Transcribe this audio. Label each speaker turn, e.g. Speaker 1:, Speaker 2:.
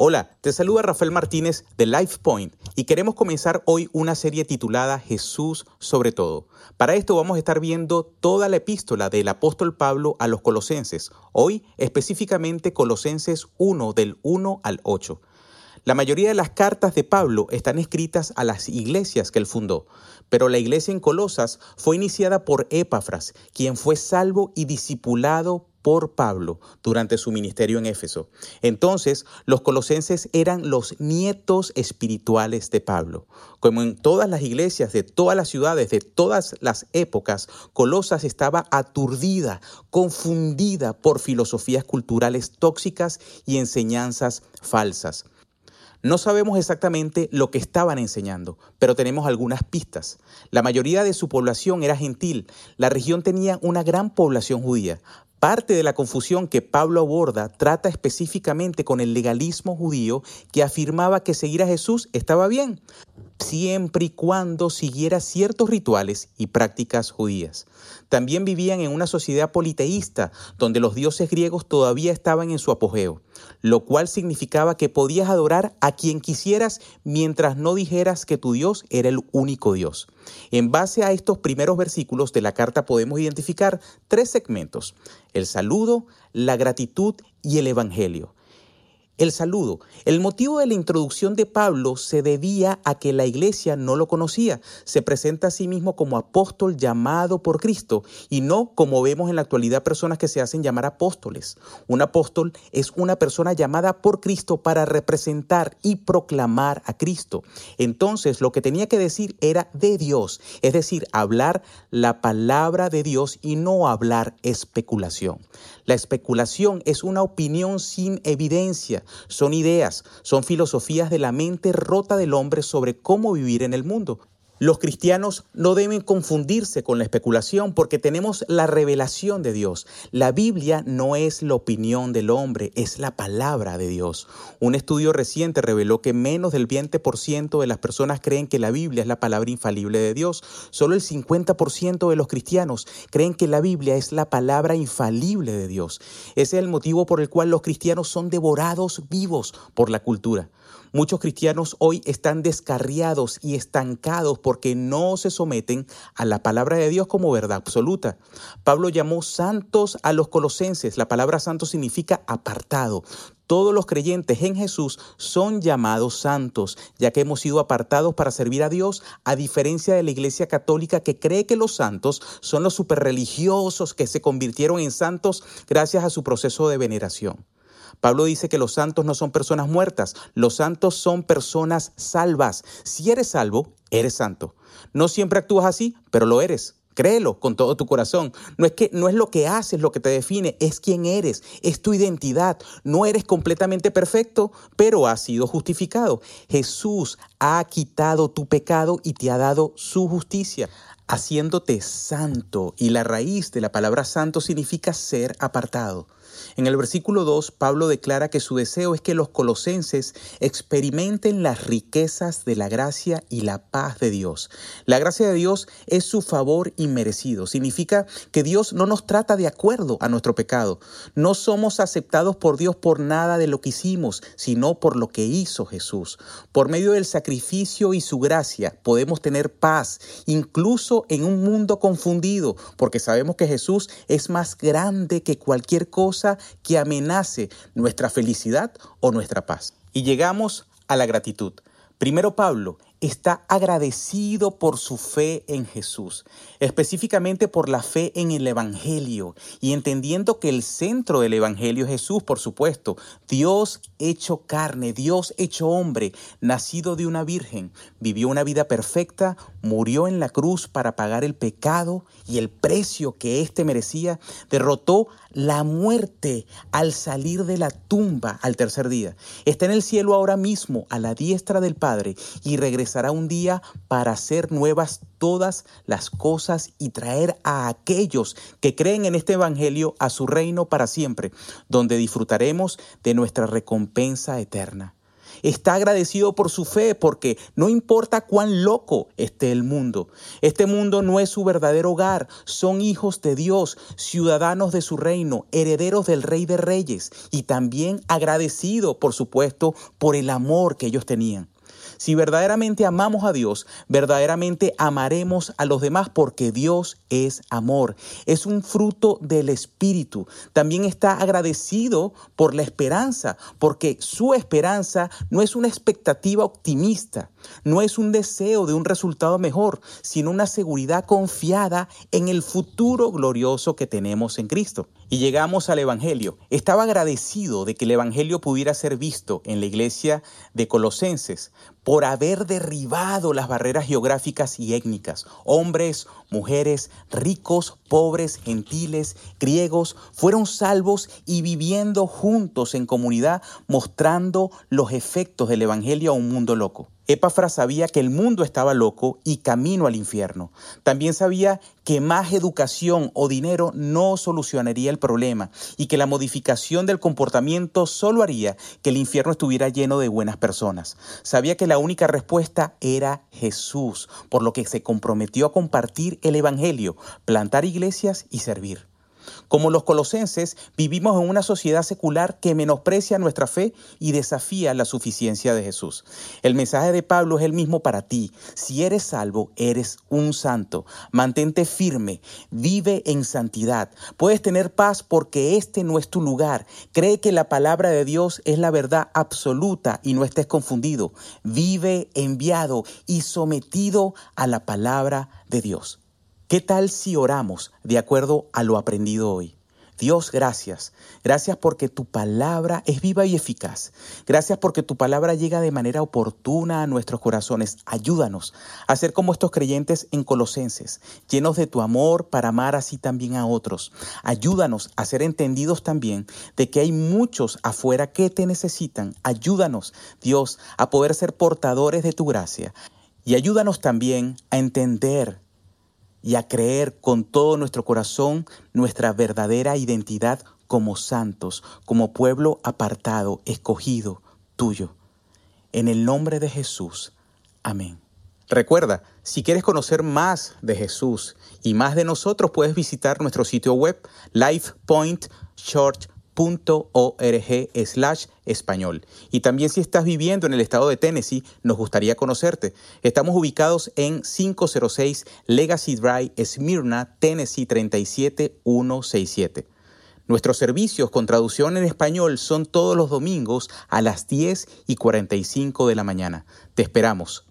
Speaker 1: Hola, te saluda Rafael Martínez de LifePoint y queremos comenzar hoy una serie titulada Jesús sobre todo. Para esto vamos a estar viendo toda la epístola del apóstol Pablo a los colosenses, hoy específicamente Colosenses 1 del 1 al 8. La mayoría de las cartas de Pablo están escritas a las iglesias que él fundó, pero la iglesia en Colosas fue iniciada por Epafras, quien fue salvo y discipulado por Pablo durante su ministerio en Éfeso. Entonces, los colosenses eran los nietos espirituales de Pablo. Como en todas las iglesias de todas las ciudades, de todas las épocas, Colosas estaba aturdida, confundida por filosofías culturales tóxicas y enseñanzas falsas. No sabemos exactamente lo que estaban enseñando, pero tenemos algunas pistas. La mayoría de su población era gentil. La región tenía una gran población judía. Parte de la confusión que Pablo aborda trata específicamente con el legalismo judío que afirmaba que seguir a Jesús estaba bien, siempre y cuando siguiera ciertos rituales y prácticas judías. También vivían en una sociedad politeísta, donde los dioses griegos todavía estaban en su apogeo, lo cual significaba que podías adorar a quien quisieras mientras no dijeras que tu Dios era el único Dios. En base a estos primeros versículos de la carta podemos identificar tres segmentos, el saludo, la gratitud y el Evangelio. El saludo. El motivo de la introducción de Pablo se debía a que la iglesia no lo conocía. Se presenta a sí mismo como apóstol llamado por Cristo y no como vemos en la actualidad personas que se hacen llamar apóstoles. Un apóstol es una persona llamada por Cristo para representar y proclamar a Cristo. Entonces lo que tenía que decir era de Dios, es decir, hablar la palabra de Dios y no hablar especulación. La especulación es una opinión sin evidencia son ideas, son filosofías de la mente rota del hombre sobre cómo vivir en el mundo. Los cristianos no deben confundirse con la especulación porque tenemos la revelación de Dios. La Biblia no es la opinión del hombre, es la palabra de Dios. Un estudio reciente reveló que menos del 20% de las personas creen que la Biblia es la palabra infalible de Dios. Solo el 50% de los cristianos creen que la Biblia es la palabra infalible de Dios. Ese es el motivo por el cual los cristianos son devorados vivos por la cultura. Muchos cristianos hoy están descarriados y estancados porque no se someten a la palabra de Dios como verdad absoluta. Pablo llamó santos a los colosenses. La palabra santo significa apartado. Todos los creyentes en Jesús son llamados santos, ya que hemos sido apartados para servir a Dios, a diferencia de la Iglesia Católica que cree que los santos son los superreligiosos que se convirtieron en santos gracias a su proceso de veneración. Pablo dice que los santos no son personas muertas, los santos son personas salvas. Si eres salvo, eres santo. No siempre actúas así, pero lo eres. Créelo con todo tu corazón. No es que no es lo que haces lo que te define, es quién eres, es tu identidad. No eres completamente perfecto, pero has sido justificado. Jesús ha quitado tu pecado y te ha dado su justicia, haciéndote santo. Y la raíz de la palabra santo significa ser apartado. En el versículo 2, Pablo declara que su deseo es que los colosenses experimenten las riquezas de la gracia y la paz de Dios. La gracia de Dios es su favor inmerecido. Significa que Dios no nos trata de acuerdo a nuestro pecado. No somos aceptados por Dios por nada de lo que hicimos, sino por lo que hizo Jesús. Por medio del sacrificio y su gracia podemos tener paz, incluso en un mundo confundido, porque sabemos que Jesús es más grande que cualquier cosa que amenace nuestra felicidad o nuestra paz. Y llegamos a la gratitud. Primero Pablo está agradecido por su fe en Jesús, específicamente por la fe en el Evangelio y entendiendo que el centro del Evangelio es Jesús, por supuesto, Dios hecho carne, Dios hecho hombre, nacido de una virgen, vivió una vida perfecta, murió en la cruz para pagar el pecado y el precio que éste merecía, derrotó la muerte al salir de la tumba al tercer día. Está en el cielo ahora mismo a la diestra del Padre y un día para hacer nuevas todas las cosas y traer a aquellos que creen en este Evangelio a su reino para siempre, donde disfrutaremos de nuestra recompensa eterna. Está agradecido por su fe porque no importa cuán loco esté el mundo. Este mundo no es su verdadero hogar. Son hijos de Dios, ciudadanos de su reino, herederos del Rey de Reyes y también agradecido, por supuesto, por el amor que ellos tenían. Si verdaderamente amamos a Dios, verdaderamente amaremos a los demás porque Dios es amor. Es un fruto del Espíritu. También está agradecido por la esperanza, porque su esperanza no es una expectativa optimista, no es un deseo de un resultado mejor, sino una seguridad confiada en el futuro glorioso que tenemos en Cristo. Y llegamos al Evangelio. Estaba agradecido de que el Evangelio pudiera ser visto en la iglesia de Colosenses por haber derribado las barreras geográficas y étnicas. Hombres, mujeres, ricos, pobres, gentiles, griegos, fueron salvos y viviendo juntos en comunidad, mostrando los efectos del Evangelio a un mundo loco. Epafras sabía que el mundo estaba loco y camino al infierno. También sabía que más educación o dinero no solucionaría el problema y que la modificación del comportamiento solo haría que el infierno estuviera lleno de buenas personas. Sabía que la única respuesta era Jesús, por lo que se comprometió a compartir el Evangelio, plantar iglesias y servir. Como los colosenses, vivimos en una sociedad secular que menosprecia nuestra fe y desafía la suficiencia de Jesús. El mensaje de Pablo es el mismo para ti. Si eres salvo, eres un santo. Mantente firme, vive en santidad. Puedes tener paz porque este no es tu lugar. Cree que la palabra de Dios es la verdad absoluta y no estés confundido. Vive enviado y sometido a la palabra de Dios. ¿Qué tal si oramos de acuerdo a lo aprendido hoy? Dios, gracias. Gracias porque tu palabra es viva y eficaz. Gracias porque tu palabra llega de manera oportuna a nuestros corazones. Ayúdanos a ser como estos creyentes en Colosenses, llenos de tu amor para amar así también a otros. Ayúdanos a ser entendidos también de que hay muchos afuera que te necesitan. Ayúdanos, Dios, a poder ser portadores de tu gracia. Y ayúdanos también a entender y a creer con todo nuestro corazón nuestra verdadera identidad como santos, como pueblo apartado, escogido, tuyo. En el nombre de Jesús. Amén. Recuerda, si quieres conocer más de Jesús y más de nosotros, puedes visitar nuestro sitio web lifepointchurch.com .org slash español. Y también si estás viviendo en el estado de Tennessee, nos gustaría conocerte. Estamos ubicados en 506 Legacy Drive, Smyrna, Tennessee 37167. Nuestros servicios con traducción en español son todos los domingos a las 10 y 45 de la mañana. Te esperamos.